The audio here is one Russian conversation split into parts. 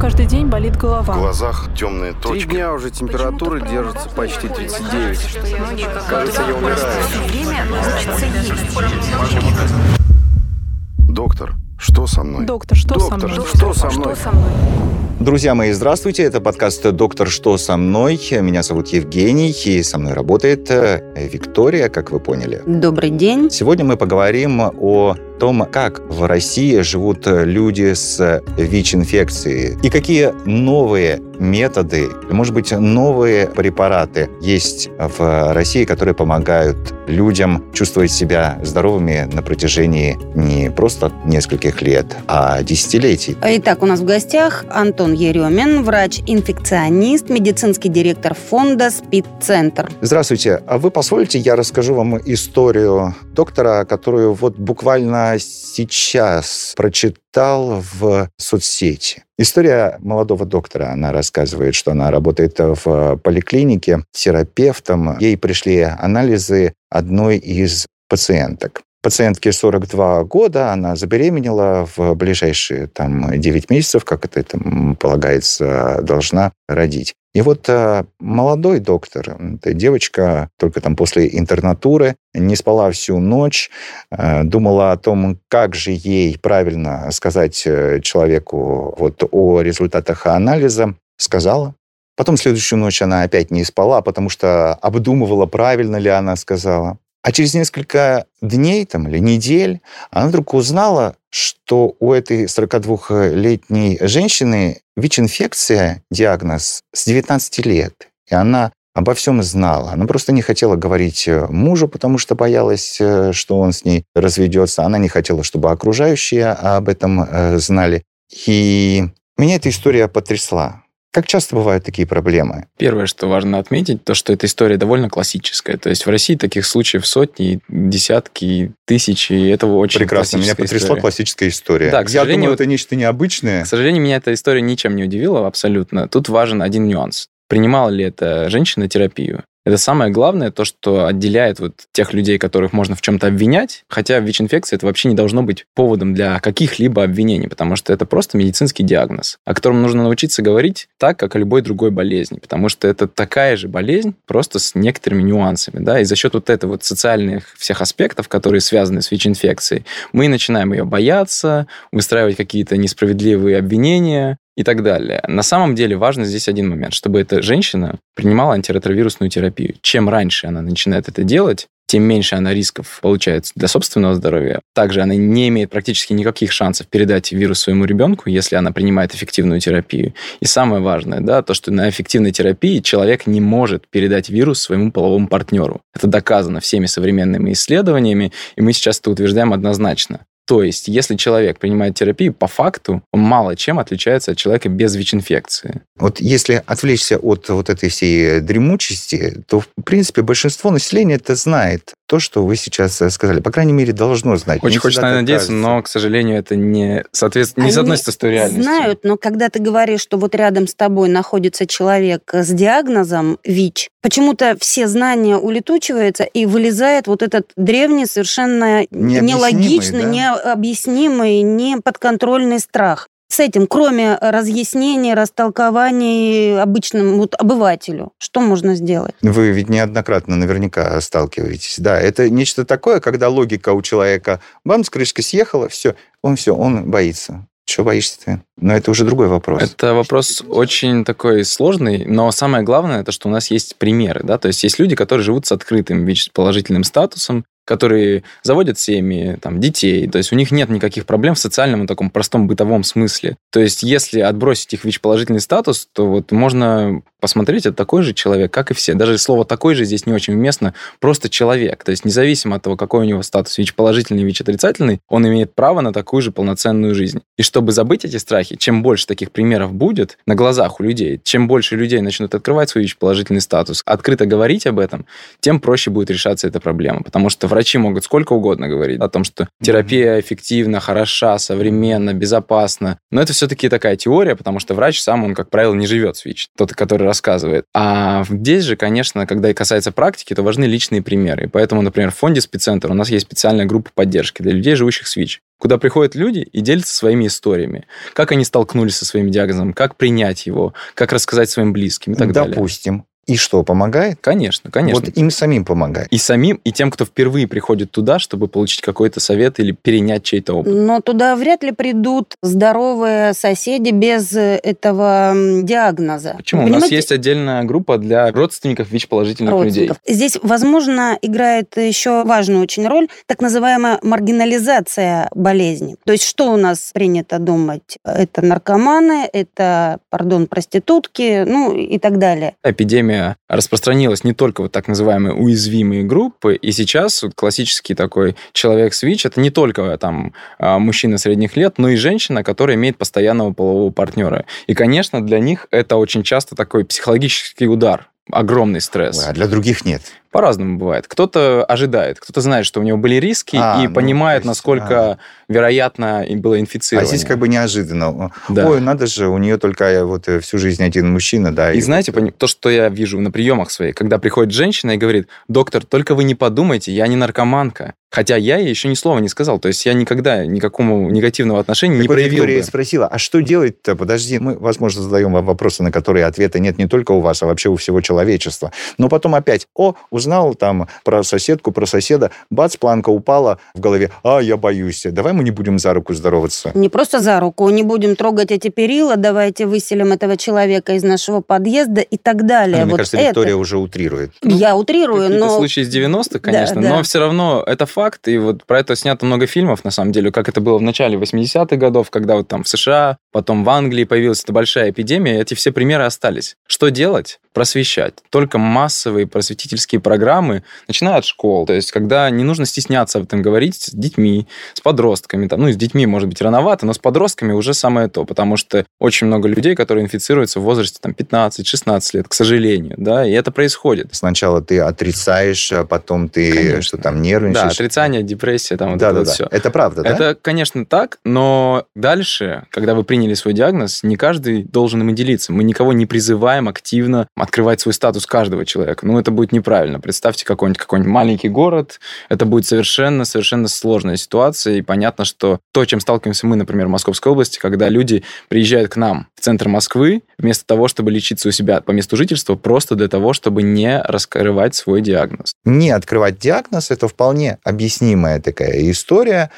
каждый день болит голова. В глазах темные точки. Три дня уже температура держится почти 39. Кажется, я умираю. Доктор, что со мной? Доктор, что со Доктор, мной? что со мной? Друзья мои, здравствуйте. Это подкаст «Доктор, что со мной?». Меня зовут Евгений, и со мной работает э, Виктория, как вы поняли. Добрый день. Сегодня мы поговорим о том, как в России живут люди с ВИЧ-инфекцией и какие новые методы, может быть, новые препараты есть в России, которые помогают людям чувствовать себя здоровыми на протяжении не просто нескольких лет, а десятилетий. Итак, у нас в гостях Антон Еремин, врач-инфекционист, медицинский директор фонда «Спид-центр». Здравствуйте. А вы позволите, я расскажу вам историю доктора, которую вот буквально сейчас прочитал в соцсети. История молодого доктора. Она рассказывает, что она работает в поликлинике терапевтом. Ей пришли анализы одной из пациенток. Пациентке 42 года, она забеременела в ближайшие там, 9 месяцев, как это там, полагается, должна родить. И вот э, молодой доктор, девочка только там после интернатуры, не спала всю ночь, э, думала о том, как же ей правильно сказать э, человеку вот о результатах анализа, сказала. Потом следующую ночь она опять не спала, потому что обдумывала, правильно ли она сказала. А через несколько дней там, или недель она вдруг узнала, что у этой 42-летней женщины ВИЧ-инфекция, диагноз, с 19 лет. И она обо всем знала. Она просто не хотела говорить мужу, потому что боялась, что он с ней разведется. Она не хотела, чтобы окружающие об этом знали. И меня эта история потрясла. Как часто бывают такие проблемы? Первое, что важно отметить, то, что эта история довольно классическая. То есть в России таких случаев сотни, десятки, тысячи, и этого очень Прекрасно, меня потрясла история. классическая история. Да, к Я думаю, это нечто необычное. К сожалению, меня эта история ничем не удивила абсолютно. Тут важен один нюанс. Принимала ли эта женщина терапию? Это самое главное, то, что отделяет вот тех людей, которых можно в чем-то обвинять, хотя ВИЧ-инфекция это вообще не должно быть поводом для каких-либо обвинений, потому что это просто медицинский диагноз, о котором нужно научиться говорить так, как о любой другой болезни, потому что это такая же болезнь, просто с некоторыми нюансами, да, и за счет вот этого вот социальных всех аспектов, которые связаны с ВИЧ-инфекцией, мы начинаем ее бояться, выстраивать какие-то несправедливые обвинения, и так далее. На самом деле важно здесь один момент, чтобы эта женщина принимала антиретровирусную терапию. Чем раньше она начинает это делать, тем меньше она рисков получает для собственного здоровья. Также она не имеет практически никаких шансов передать вирус своему ребенку, если она принимает эффективную терапию. И самое важное, да, то, что на эффективной терапии человек не может передать вирус своему половому партнеру. Это доказано всеми современными исследованиями, и мы сейчас это утверждаем однозначно. То есть, если человек принимает терапию, по факту он мало чем отличается от человека без ВИЧ-инфекции. Вот если отвлечься от вот этой всей дремучести, то, в принципе, большинство населения это знает то, что вы сейчас сказали. По крайней мере, должно знать. Очень Мне хочется надеяться, кажется. но, к сожалению, это не, соответственно, не Они соотносится с той реальностью. Знают, но когда ты говоришь, что вот рядом с тобой находится человек с диагнозом ВИЧ, почему-то все знания улетучиваются и вылезает вот этот древний, совершенно нелогичный, да? необъяснимый, неподконтрольный страх. С этим, кроме разъяснений, растолкований обычному вот, обывателю, что можно сделать? Вы ведь неоднократно наверняка сталкиваетесь. Да, это нечто такое, когда логика у человека, бам, с крышки съехала, все, он все, он боится. Чего боишься ты? Но это уже другой вопрос. Это вопрос очень такой сложный, но самое главное, это что у нас есть примеры, да, то есть есть люди, которые живут с открытым ВИЧ-положительным статусом, которые заводят семьи, там, детей, то есть у них нет никаких проблем в социальном, таком простом бытовом смысле. То есть если отбросить их ВИЧ-положительный статус, то вот можно посмотреть, это такой же человек, как и все. Даже слово «такой же» здесь не очень уместно, просто человек. То есть независимо от того, какой у него статус, ВИЧ-положительный, ВИЧ-отрицательный, он имеет право на такую же полноценную жизнь. И чтобы забыть эти страхи, чем больше таких примеров будет на глазах у людей, чем больше людей начнут открывать свой ВИЧ-положительный статус, открыто говорить об этом, тем проще будет решаться эта проблема. Потому что в Врачи могут сколько угодно говорить о том, что терапия эффективна, хороша, современна, безопасна. Но это все-таки такая теория, потому что врач сам, он, как правило, не живет с ВИЧ, тот, который рассказывает. А здесь же, конечно, когда и касается практики, то важны личные примеры. И поэтому, например, в фонде спеццентр у нас есть специальная группа поддержки для людей, живущих с ВИЧ куда приходят люди и делятся своими историями. Как они столкнулись со своим диагнозом, как принять его, как рассказать своим близким и так Допустим, далее. Допустим. И что, помогает? Конечно, конечно. Вот им самим помогает. И самим, и тем, кто впервые приходит туда, чтобы получить какой-то совет или перенять чей-то опыт. Но туда вряд ли придут здоровые соседи без этого диагноза. Почему? Понимаете? У нас есть отдельная группа для родственников ВИЧ-положительных людей. Здесь, возможно, играет еще важную очень роль так называемая маргинализация болезни. То есть что у нас принято думать? Это наркоманы, это, пардон, проститутки, ну и так далее. Эпидемия распространилась не только вот так называемые уязвимые группы, и сейчас вот классический такой человек с ВИЧ это не только там а, мужчина средних лет, но и женщина, которая имеет постоянного полового партнера. И, конечно, для них это очень часто такой психологический удар, огромный стресс. А для других нет. По-разному бывает. Кто-то ожидает, кто-то знает, что у него были риски а, и ну, понимает, есть, насколько а. вероятно было инфицирование. А здесь как бы неожиданно. Да. Ой, надо же, у нее только э, вот э, всю жизнь один мужчина, да. И, и знаете, вот... то, что я вижу на приемах своих, когда приходит женщина и говорит, доктор, только вы не подумайте, я не наркоманка. Хотя я ей еще ни слова не сказал. То есть я никогда никакому негативного отношения так не вот проявил Виктория бы. спросила, а что делать-то? Подожди, мы, возможно, задаем вам вопросы, на которые ответа нет не только у вас, а вообще у всего человечества. Но потом опять, о, узнал там про соседку, про соседа, бац, планка упала в голове, а, я боюсь, давай мы не будем за руку здороваться. Не просто за руку, не будем трогать эти перила, давайте выселим этого человека из нашего подъезда и так далее. Вот мне кажется, это... Виктория уже утрирует. Я утрирую, но... случаи с 90-х, конечно, да, да. но все равно это факт, и вот про это снято много фильмов, на самом деле, как это было в начале 80-х годов, когда вот там в США, потом в Англии появилась эта большая эпидемия, эти все примеры остались. Что делать? Просвещать. Только массовые просветительские программы, начиная от школ, то есть когда не нужно стесняться об этом говорить с детьми, с подростками, там, ну, с детьми, может быть, рановато, но с подростками уже самое то, потому что очень много людей, которые инфицируются в возрасте там 15-16 лет, к сожалению, да, и это происходит. Сначала ты отрицаешь, а потом ты Конечно. что там нервничаешь. Да, отрицание, депрессия, там вот да, это да, вот да. все. Это правда, да? Это, конечно, так, но дальше, когда вы приняли свой диагноз, не каждый должен им делиться. Мы никого не призываем активно открывать свой статус каждого человека. Ну, это будет неправильно. Представьте какой-нибудь какой маленький город, это будет совершенно, совершенно сложная ситуация, и понятно, что то, чем сталкиваемся мы, например, в Московской области, когда люди приезжают к нам в центр Москвы, вместо того, чтобы лечиться у себя по месту жительства, просто для того, чтобы не раскрывать свой диагноз. Не открывать диагноз – это вполне объяснимая такая история,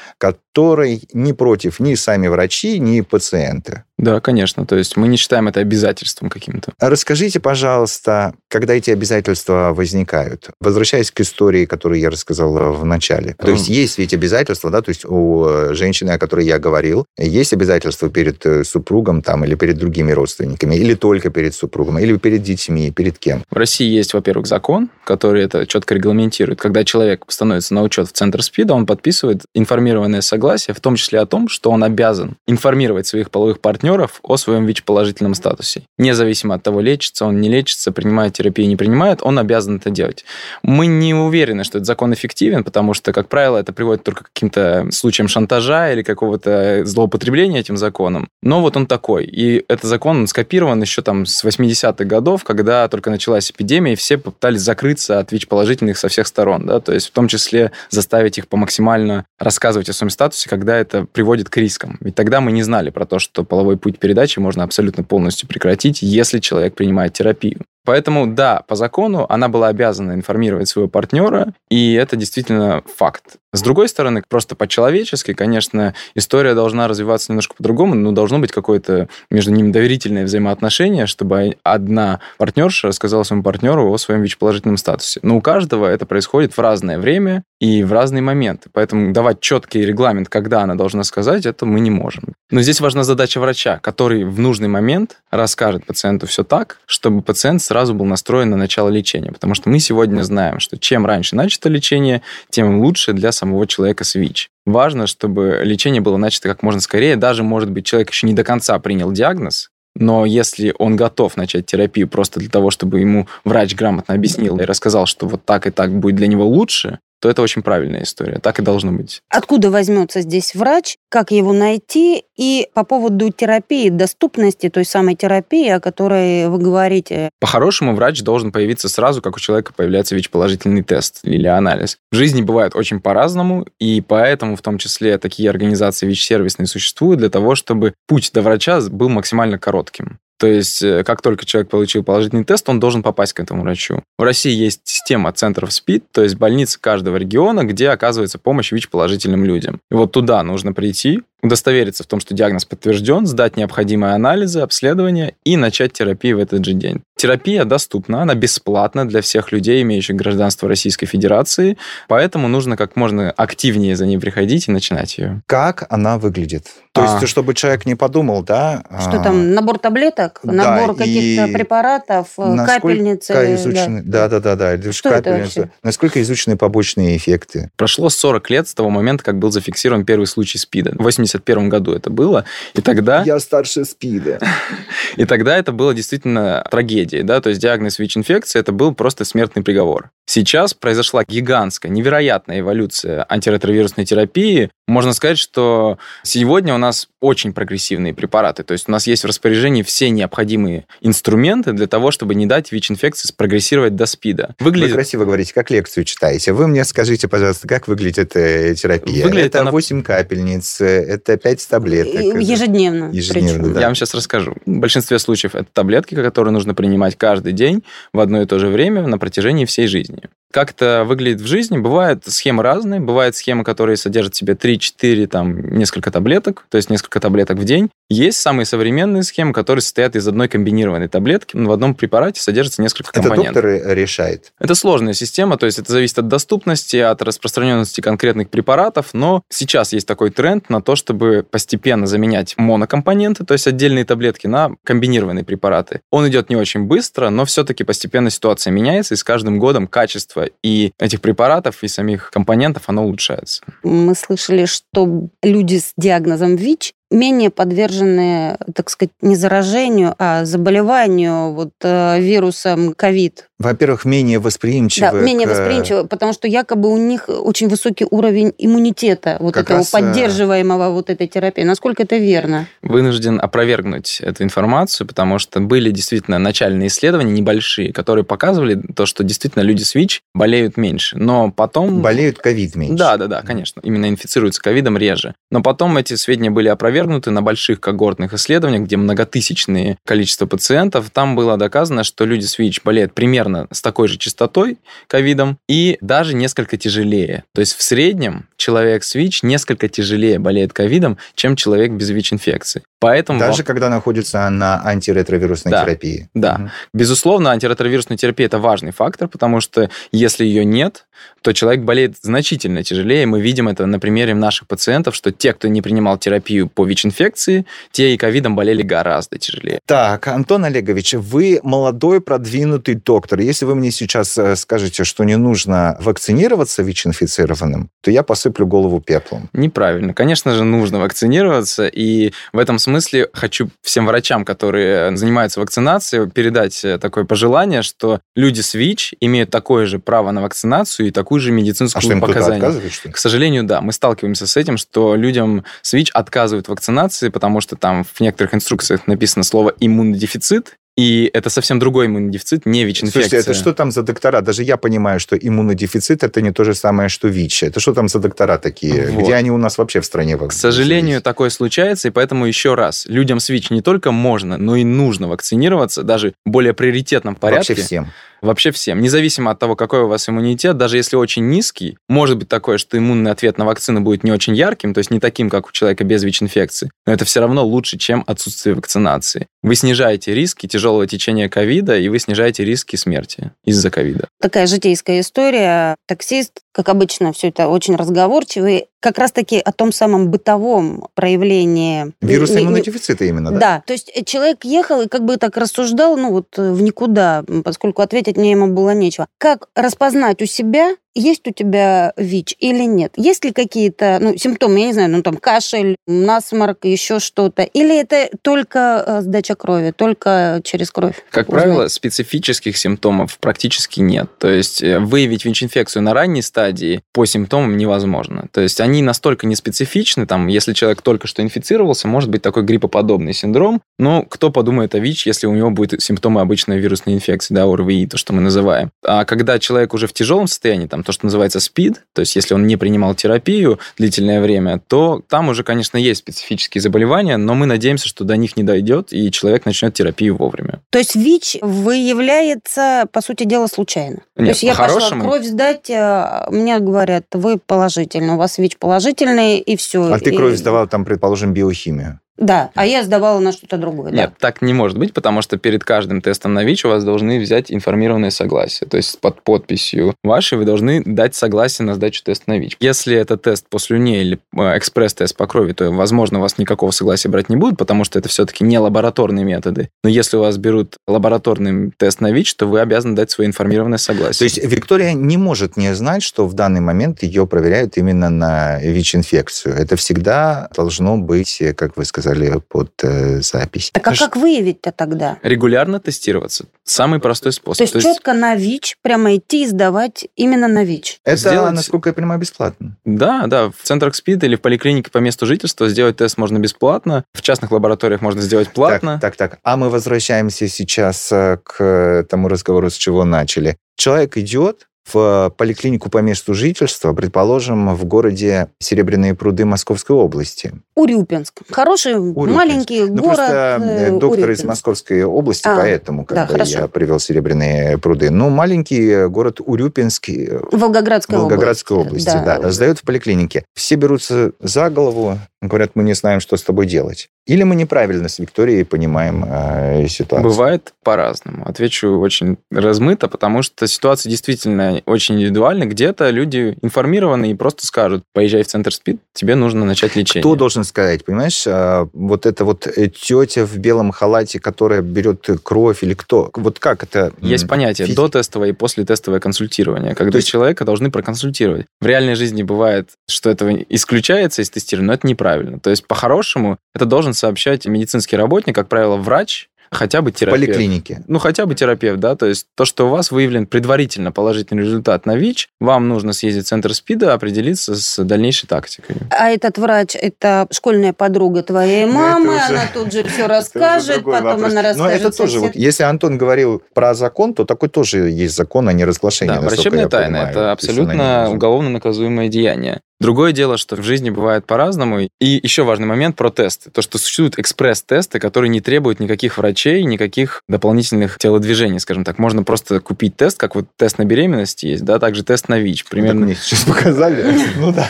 которой не против ни сами врачи, ни пациенты. Да, конечно. То есть мы не считаем это обязательством каким-то. Расскажите, пожалуйста, когда эти обязательства возникают? Возвращаясь к истории, которую я рассказал в начале. То есть есть ведь обязательства, да, то есть у женщины, о которой я говорил, есть обязательства перед э, супругом там или перед другими родственниками, или только перед супругом, или перед детьми, перед кем? В России есть, во-первых, закон, который это четко регламентирует. Когда человек становится на учет в Центр СПИДа, он подписывает информированное согласие, в том числе о том, что он обязан информировать своих половых партнеров о своем ВИЧ-положительном статусе. Независимо от того, лечится он, не лечится, принимает терапию, не принимает, он обязан это делать. Мы не уверены, что этот закон эффективен, потому что, как правило, это приводит только к каким-то случаям шантажа или какого-то злоупотребления этим законом. Но вот он такой. И этот закон он скопирован еще там с 80-х годов, когда только началась эпидемия, и все попытались закрыться от ВИЧ-положительных со всех сторон. Да? То есть в том числе заставить их по максимально рассказывать о своем статусе, когда это приводит к рискам. Ведь тогда мы не знали про то, что половой путь передачи можно абсолютно полностью прекратить, если человек принимает терапию. Поэтому, да, по закону она была обязана информировать своего партнера, и это действительно факт. С другой стороны, просто по-человечески, конечно, история должна развиваться немножко по-другому, но должно быть какое-то между ними доверительное взаимоотношение, чтобы одна партнерша рассказала своему партнеру о своем ВИЧ-положительном статусе. Но у каждого это происходит в разное время и в разные моменты. Поэтому давать четкий регламент, когда она должна сказать, это мы не можем. Но здесь важна задача врача, который в нужный момент расскажет пациенту все так, чтобы пациент сразу был настроен на начало лечения. Потому что мы сегодня знаем, что чем раньше начато лечение, тем лучше для самого человека с ВИЧ. Важно, чтобы лечение было начато как можно скорее. Даже, может быть, человек еще не до конца принял диагноз, но если он готов начать терапию просто для того, чтобы ему врач грамотно объяснил и рассказал, что вот так и так будет для него лучше, то это очень правильная история. Так и должно быть. Откуда возьмется здесь врач, как его найти, и по поводу терапии, доступности той самой терапии, о которой вы говорите. По-хорошему, врач должен появиться сразу, как у человека появляется ВИЧ-положительный тест или анализ. В жизни бывает очень по-разному, и поэтому в том числе такие организации ВИЧ-сервисные существуют для того, чтобы путь до врача был максимально коротким. То есть, э, как только человек получил положительный тест, он должен попасть к этому врачу. В России есть система центров СПИД, то есть больницы каждого региона, где оказывается помощь ВИЧ-положительным людям. И вот туда нужно прийти, ici удостовериться в том, что диагноз подтвержден, сдать необходимые анализы, обследования и начать терапию в этот же день. Терапия доступна, она бесплатна для всех людей, имеющих гражданство Российской Федерации, поэтому нужно как можно активнее за ней приходить и начинать ее. Как она выглядит? То а. есть, чтобы человек не подумал, да? А? Что там, набор таблеток, да, набор каких-то препаратов, э, капельницы? Изучены... Да, да, да, да. да. Что капельницы. это вообще? Насколько изучены побочные эффекты? Прошло 40 лет с того момента, как был зафиксирован первый случай СПИДа. 80 81 году это было. И тогда... Я старше СПИДа. И тогда это было действительно трагедией. Да? То есть диагноз ВИЧ-инфекции это был просто смертный приговор. Сейчас произошла гигантская, невероятная эволюция антиретровирусной терапии. Можно сказать, что сегодня у нас очень прогрессивные препараты. То есть у нас есть в распоряжении все необходимые инструменты для того, чтобы не дать ВИЧ-инфекции спрогрессировать до СПИДа. Выглядит... Вы красиво говорите, как лекцию читаете. Вы мне скажите, пожалуйста, как выглядит эта терапия? Выглядит это она... 8 капельниц, это 5 таблеток. Ежедневно. Ежедневно, да. Я вам сейчас расскажу. В большинстве случаев это таблетки, которые нужно принимать каждый день в одно и то же время на протяжении всей жизни. телевидении Как это выглядит в жизни? Бывают схемы разные. Бывают схемы, которые содержат в себе 3-4, там, несколько таблеток, то есть несколько таблеток в день. Есть самые современные схемы, которые состоят из одной комбинированной таблетки. В одном препарате содержится несколько компонентов. Это доктор решает? Это сложная система, то есть это зависит от доступности, от распространенности конкретных препаратов, но сейчас есть такой тренд на то, чтобы постепенно заменять монокомпоненты, то есть отдельные таблетки, на комбинированные препараты. Он идет не очень быстро, но все-таки постепенно ситуация меняется, и с каждым годом качество и этих препаратов, и самих компонентов, оно улучшается. Мы слышали, что люди с диагнозом ВИЧ менее подвержены, так сказать, не заражению, а заболеванию вот, э, вирусом ковид. Во-первых, менее восприимчивы. Да, менее к... восприимчивы, потому что якобы у них очень высокий уровень иммунитета, вот как этого раз... Э, поддерживаемого вот этой терапии. Насколько это верно? Вынужден опровергнуть эту информацию, потому что были действительно начальные исследования небольшие, которые показывали то, что действительно люди с ВИЧ болеют меньше. Но потом... Болеют ковид меньше. Да, да, да, конечно. Именно инфицируются ковидом реже. Но потом эти сведения были опровергнуты опровергнуты на больших когортных исследованиях, где многотысячные количество пациентов. Там было доказано, что люди с ВИЧ болеют примерно с такой же частотой ковидом и даже несколько тяжелее. То есть в среднем человек с ВИЧ несколько тяжелее болеет ковидом, чем человек без ВИЧ-инфекции. Поэтому... Даже когда находится на антиретровирусной да, терапии. Да. Угу. Безусловно, антиретровирусная терапия – это важный фактор, потому что если ее нет, то человек болеет значительно тяжелее. Мы видим это на примере наших пациентов, что те, кто не принимал терапию по ВИЧ-инфекции, те и ковидом болели гораздо тяжелее. Так, Антон Олегович, вы молодой, продвинутый доктор. Если вы мне сейчас э, скажете, что не нужно вакцинироваться ВИЧ-инфицированным, то я посыплю голову пеплом. Неправильно. Конечно же, нужно вакцинироваться, и в этом смысле смысле хочу всем врачам, которые занимаются вакцинацией, передать э, такое пожелание, что люди с ВИЧ имеют такое же право на вакцинацию и такую же медицинскую а что, им показание. Что К сожалению, да. Мы сталкиваемся с этим, что людям с ВИЧ отказывают вакцинации, потому что там в некоторых инструкциях написано слово иммунодефицит, и это совсем другой иммунодефицит, не ВИЧ-инфекция. Слушайте, это что там за доктора? Даже я понимаю, что иммунодефицит – это не то же самое, что ВИЧ. Это что там за доктора такие? Вот. Где они у нас вообще в стране? К сожалению, такое случается, и поэтому еще раз, людям с ВИЧ не только можно, но и нужно вакцинироваться, даже в более приоритетном порядке. Вообще всем. Вообще всем. Независимо от того, какой у вас иммунитет, даже если очень низкий, может быть такое, что иммунный ответ на вакцину будет не очень ярким, то есть не таким, как у человека без ВИЧ-инфекции, но это все равно лучше, чем отсутствие вакцинации. Вы снижаете риски тяжелого течения ковида, и вы снижаете риски смерти из-за ковида. Такая житейская история. Таксист, как обычно, все это очень разговорчивый. Как раз-таки о том самом бытовом проявлении... Вируса иммунодефицита именно, да? Да. То есть человек ехал и как бы так рассуждал, ну вот в никуда, поскольку ответить мне ему было нечего. Как распознать у себя есть у тебя ВИЧ или нет? Есть ли какие-то ну, симптомы, я не знаю, ну там кашель, насморк, еще что-то? Или это только э, сдача крови, только через кровь? Как узнать? правило, специфических симптомов практически нет. То есть э, выявить ВИЧ-инфекцию на ранней стадии по симптомам невозможно. То есть они настолько не специфичны, там, если человек только что инфицировался, может быть такой гриппоподобный синдром, но кто подумает о ВИЧ, если у него будут симптомы обычной вирусной инфекции, да, ОРВИ, то, что мы называем. А когда человек уже в тяжелом состоянии, там, то, что называется СПИД, то есть если он не принимал терапию длительное время, то там уже, конечно, есть специфические заболевания, но мы надеемся, что до них не дойдет, и человек начнет терапию вовремя. То есть ВИЧ выявляется, по сути дела, случайно? То Нет, есть я пошла кровь сдать, а мне говорят, вы положительный, у вас ВИЧ положительный, и все. А ты кровь сдавал, там, предположим, биохимию. Да, а я сдавала на что-то другое. да. Нет, так не может быть, потому что перед каждым тестом на ВИЧ у вас должны взять информированное согласие. То есть под подписью вашей вы должны дать согласие на сдачу теста на ВИЧ. Если это тест по слюне или э, экспресс-тест по крови, то, возможно, у вас никакого согласия брать не будут, потому что это все-таки не лабораторные методы. Но если у вас берут лабораторный тест на ВИЧ, то вы обязаны дать свое информированное согласие. То есть Виктория не может не знать, что в данный момент ее проверяют именно на ВИЧ-инфекцию. Это всегда должно быть, как вы сказали, под э, запись. Так а как выявить-то тогда? Регулярно тестироваться. Самый простой способ. То есть, четко на ВИЧ прямо идти и сдавать именно на ВИЧ. Это, Сделать- насколько я понимаю, бесплатно. Да, да, в центрах СПИД или в поликлинике по месту жительства сделать тест можно бесплатно, в частных лабораториях можно сделать платно. Так, так, так. А мы возвращаемся сейчас э, к тому разговору, с чего начали. Человек идет в поликлинику по месту жительства, предположим, в городе Серебряные пруды Московской области. Урюпинск. Хороший Урюпинск. маленький Ну, город. просто э, э, доктор из Урюпинск. Московской области, А, поэтому как да, бы хорошо. я привел Серебряные пруды. Ну, маленький э, город Урюпинск, Волгоградская Волгоградской область. области, да. сдают в поликлинике. Все берутся за голову, говорят, мы не знаем, что с тобой делать. Или мы неправильно с Викторией понимаем э, ситуацию. Бывает по-разному. Отвечу очень размыто, потому что ситуация действительно очень индивидуальна. Где-то люди информированы и просто скажут, поезжай в центр СПИД, тебе нужно начать лечение. Кто должен сказать, понимаешь, а, вот эта вот э, тетя в белом халате, которая берет кровь или кто? Вот как это? Есть понятие физи- до тестовое и после тестовое консультирование, когда То есть- человека должны проконсультировать. В реальной жизни бывает, что этого исключается из тестирования, но это неправильно. То есть, по-хорошему, это должен сообщать медицинский работник, как правило, врач, хотя бы в терапевт. поликлинике. Ну, хотя бы терапевт, да, то есть то, что у вас выявлен предварительно положительный результат на ВИЧ, вам нужно съездить в центр СПИДа, определиться с дальнейшей тактикой. А этот врач, это школьная подруга твоей мамы, уже- она тут же все расскажет, потом вопрос. она Но расскажет. это тоже, вот, если Антон говорил про закон, то такой тоже есть закон о неразглашении. Да, врачебная тайна понимаю. это абсолютно уголовно наказуемое деяние. Другое дело, что в жизни бывает по-разному. И еще важный момент про тесты. То, что существуют экспресс-тесты, которые не требуют никаких врачей, никаких дополнительных телодвижений, скажем так. Можно просто купить тест, как вот тест на беременность есть, да, также тест на ВИЧ. Так Примерно мне сейчас показали. Ну да.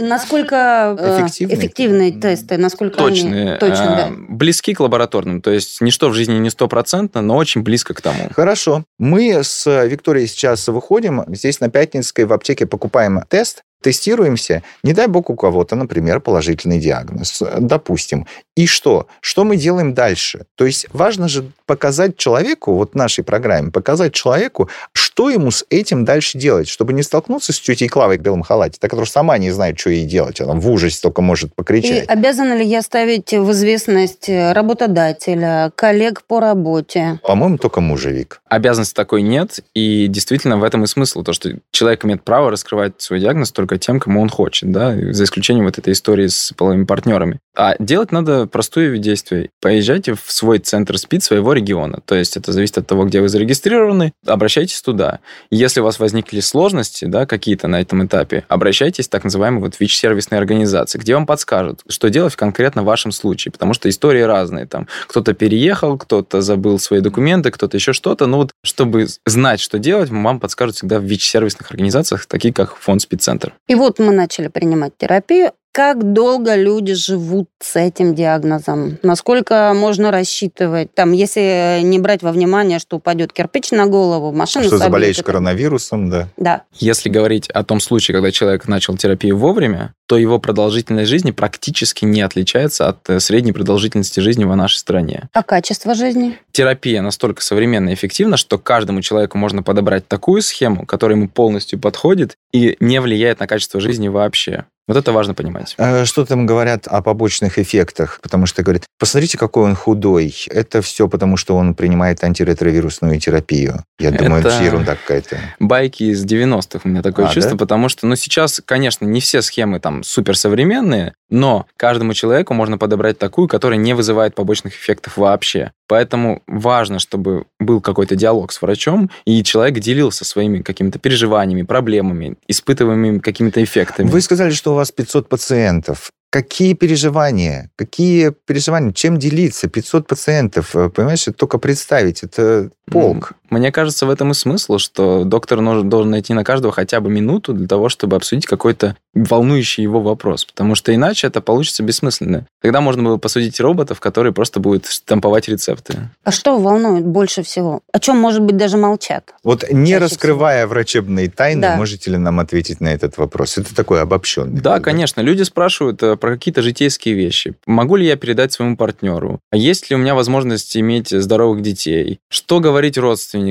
Насколько э, Эффективные? тесты, насколько точные, да. близки к лабораторным. То есть ничто в жизни не стопроцентно, но очень близко к тому. Хорошо. Мы с Викторией сейчас выходим. Здесь на Пятницкой в аптеке покупаем тест, тестируемся. Не дай бог у кого-то, например, положительный диагноз. Допустим. И что? Что мы делаем дальше? То есть важно же показать человеку, вот в нашей программе, показать человеку, что ему с этим дальше делать, чтобы не столкнуться с тетей Клавой в белом халате, та, которая сама не знает, что ей делать. Она в ужасе только может И покричать. обязана ли я ставить в известность работодателя, коллег по работе? По-моему, только мужевик. Обязанности такой нет, и действительно в этом и смысл, то, что человек имеет право раскрывать свой диагноз только тем, кому он хочет, да, за исключением вот этой истории с половыми партнерами. А делать надо простое действие. Поезжайте в свой центр СПИД своего региона, то есть это зависит от того, где вы зарегистрированы, обращайтесь туда. Если у вас возникли сложности, да, какие-то на этом этапе, обращайтесь в так называемые вот ВИЧ-сервисные организации, где вам подскажут, что делать в конкретно вашем случае, потому что истории разные. Там кто-то переехал, кто-то забыл свои документы, кто-то еще что-то. Ну вот, чтобы знать, что делать, вам подскажут всегда в ВИЧ-сервисных организациях, такие как фонд Спидцентр. И вот мы начали принимать терапию, как долго люди живут с этим диагнозом? Насколько можно рассчитывать? Там, если не брать во внимание, что упадет кирпич на голову, машина Что заболеешь это- коронавирусом, да. Да. Если говорить о том случае, когда человек начал терапию вовремя, то его продолжительность жизни практически не отличается от э, средней продолжительности жизни в нашей стране. А качество жизни? Терапия настолько современна и эффективна, что каждому человеку можно подобрать такую схему, которая ему полностью подходит и не влияет на качество жизни вообще. Вот это важно понимать. Э, Что там говорят о побочных эффектах? Потому что говорят, посмотрите, какой он худой. Это все потому, что он принимает антиретровирусную терапию. Я думаю, Это- это ерунда какая-то. Байки из 90-х у меня такое А, чувство, да? потому что, ну, сейчас, конечно, не все схемы там суперсовременные, но каждому человеку можно подобрать такую, которая не вызывает побочных эффектов вообще. Поэтому важно, чтобы был какой-то диалог с врачом, и человек делился своими какими-то переживаниями, проблемами, испытываемыми какими-то эффектами. Вы сказали, что у вас 500 пациентов. Какие переживания? Какие переживания? Чем делиться? 500 пациентов. Э, Понимаешь, это только представить. Это полк. Мне кажется, в этом и смысл, что доктор должен найти на каждого хотя бы минуту для того, чтобы обсудить какой-то волнующий его вопрос. Потому что иначе это получится бессмысленно. Тогда можно было посудить роботов, которые просто будут штамповать рецепты. А что волнует больше всего? О чем, может быть, даже молчат? Вот не Чаще раскрывая врачебные тайны, Да. можете ли нам ответить на этот вопрос? Это такой обобщенный. Да, вывод. конечно. Люди спрашивают э, про какие-то житейские вещи. Могу ли я передать своему партнеру? А есть ли у меня возможность иметь здоровых детей? Что говорить родственникам?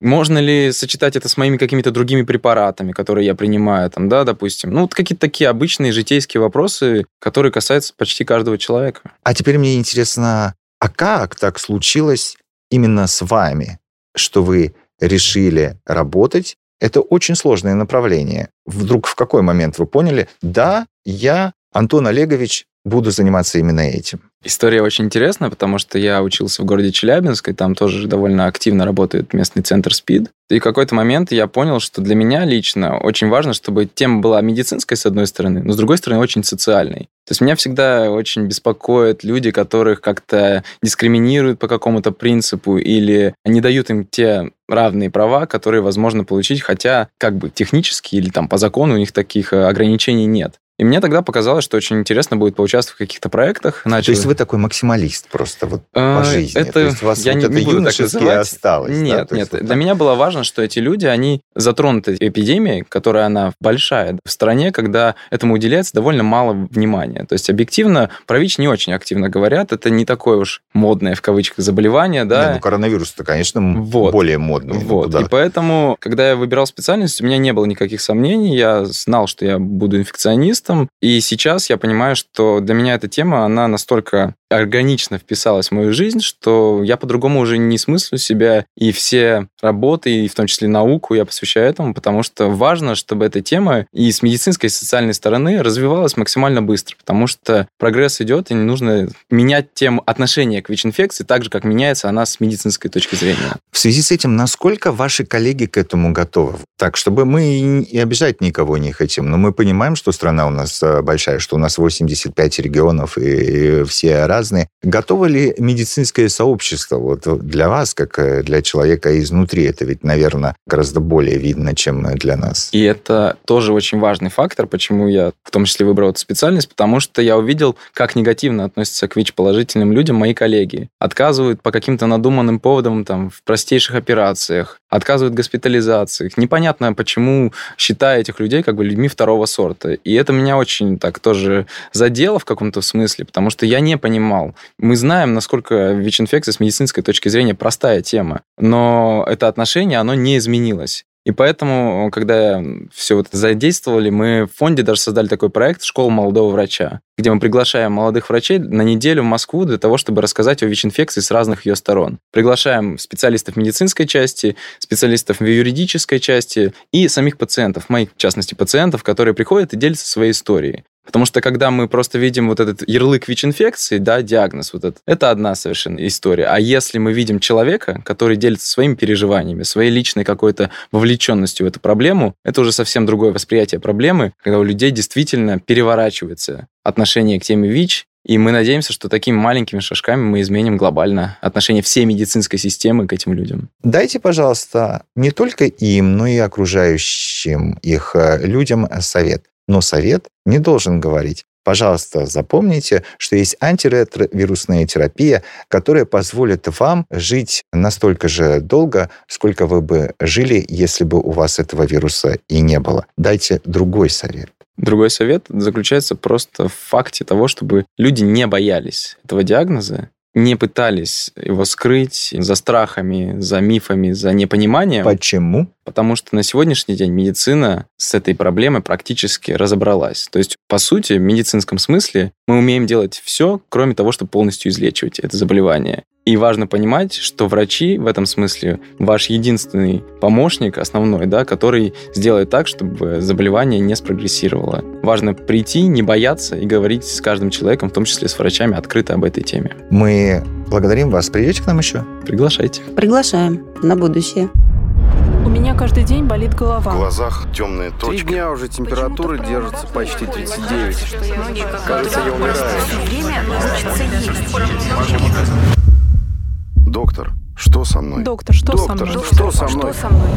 Можно ли сочетать это с моими какими-то другими препаратами, которые я принимаю, там, да, допустим? Ну, вот какие-то такие обычные житейские вопросы, которые касаются почти каждого человека. А теперь мне интересно, а как так случилось именно с вами, что вы решили работать? Это очень сложное направление. Вдруг в какой момент вы поняли, да, я, Антон Олегович, буду заниматься именно этим? История очень интересная, потому что я учился в городе Челябинск, и там тоже довольно активно работает местный центр СПИД. И в какой-то момент я понял, что для меня лично очень важно, чтобы тема была медицинской, с одной стороны, но с другой стороны очень социальной. То есть меня всегда очень беспокоят люди, которых как-то дискриминируют по какому-то принципу или не дают им те равные права, которые возможно получить, хотя как бы технически или там по закону у них таких э, ограничений нет. И мне тогда показалось, что очень интересно будет поучаствовать в каких-то проектах. То Начал- есть вы такой максималист просто вот по жизни. Это, То есть у вас я вот не, это не буду так называть. осталось. да? Нет, То есть нет. вот Для так. меня было важно, что эти люди, они затронуты эпидемией, которая она большая в стране, когда этому уделяется довольно мало внимания. То есть объективно про ВИЧ не очень активно говорят. Это не такое уж модное в кавычках заболевание, да. Не, ну, коронавирус-то, конечно, Вот. более модный. Ну, Вот. куда? И поэтому, когда я выбирал специальность, у меня не было никаких сомнений. Я знал, что я буду инфекционистом. И сейчас я понимаю, что для меня эта тема, она настолько органично вписалась в мою жизнь, что я по-другому уже не смыслю себя. И все работы, и в том числе науку я посвящаю этому, потому что важно, чтобы эта тема и с медицинской, и с социальной стороны развивалась максимально быстро, потому что прогресс идет, и не нужно менять тему отношения к ВИЧ-инфекции так же, как меняется она с медицинской точки зрения. В связи с этим, насколько ваши коллеги к этому готовы? Так, чтобы мы и обижать никого не хотим, но мы понимаем, что страна у нас э, большая, что у нас 85 регионов и, и все разные. Готово ли медицинское сообщество вот для вас, как э, для человека изнутри? Это ведь, наверное, гораздо более видно, чем для нас. И это тоже очень важный фактор, почему я в том числе выбрал эту специальность, потому что я увидел, как негативно относятся к ВИЧ-положительным людям мои коллеги. Отказывают по каким-то надуманным поводам там, в простейших операциях, отказывают в госпитализациях. Непонятно, почему считая этих людей как бы людьми второго сорта. И это меня очень так тоже задело в каком-то смысле, потому что я не понимал. Мы знаем, насколько ВИЧ-инфекция с медицинской точки зрения простая тема, но это отношение, оно не изменилось. И поэтому, когда все вот задействовали, мы в фонде даже создали такой проект «Школа молодого врача», где мы приглашаем молодых врачей на неделю в Москву для того, чтобы рассказать о ВИЧ-инфекции с разных ее сторон. Приглашаем специалистов медицинской части, специалистов в юридической части и самих пациентов, моих, в частности, пациентов, которые приходят и делятся своей историей. Потому что когда мы просто видим вот этот ярлык ВИЧ-инфекции, да, диагноз вот этот, это одна совершенно история. А если мы видим человека, который делится своими переживаниями, своей личной какой-то вовлеченностью в эту проблему, это уже совсем другое восприятие проблемы, когда у людей действительно переворачивается отношение к теме ВИЧ, и мы надеемся, что такими маленькими шажками мы изменим глобально отношение всей медицинской системы к этим людям. Дайте, пожалуйста, не только им, но и окружающим их э, людям совет. Но совет не должен говорить пожалуйста, запомните, что есть антиретровирусная терапия, которая позволит вам жить настолько же долго, сколько вы бы жили, если бы у вас этого вируса и не было. Дайте другой совет. Другой совет заключается просто в факте того, чтобы люди не боялись этого диагноза, не пытались его скрыть за страхами, за мифами, за непониманием. Почему? Потому что на сегодняшний день медицина с этой проблемой практически разобралась. То есть, по сути, в медицинском смысле мы умеем делать все, кроме того, чтобы полностью излечивать это заболевание. И важно понимать, что врачи в этом смысле ваш единственный помощник, основной, да, который сделает так, чтобы заболевание не спрогрессировало. Важно прийти, не бояться и говорить с каждым человеком, в том числе с врачами, открыто об этой теме. Мы благодарим вас. Придете к нам еще? Приглашайте. Приглашаем на будущее. У меня каждый день болит В голова. глазах темные Три точки. дня уже температура держится почти 39. Кажется, я умираю. Доктор, что со мной? Доктор, что со Доктор, мной? что со мной? Что со мной?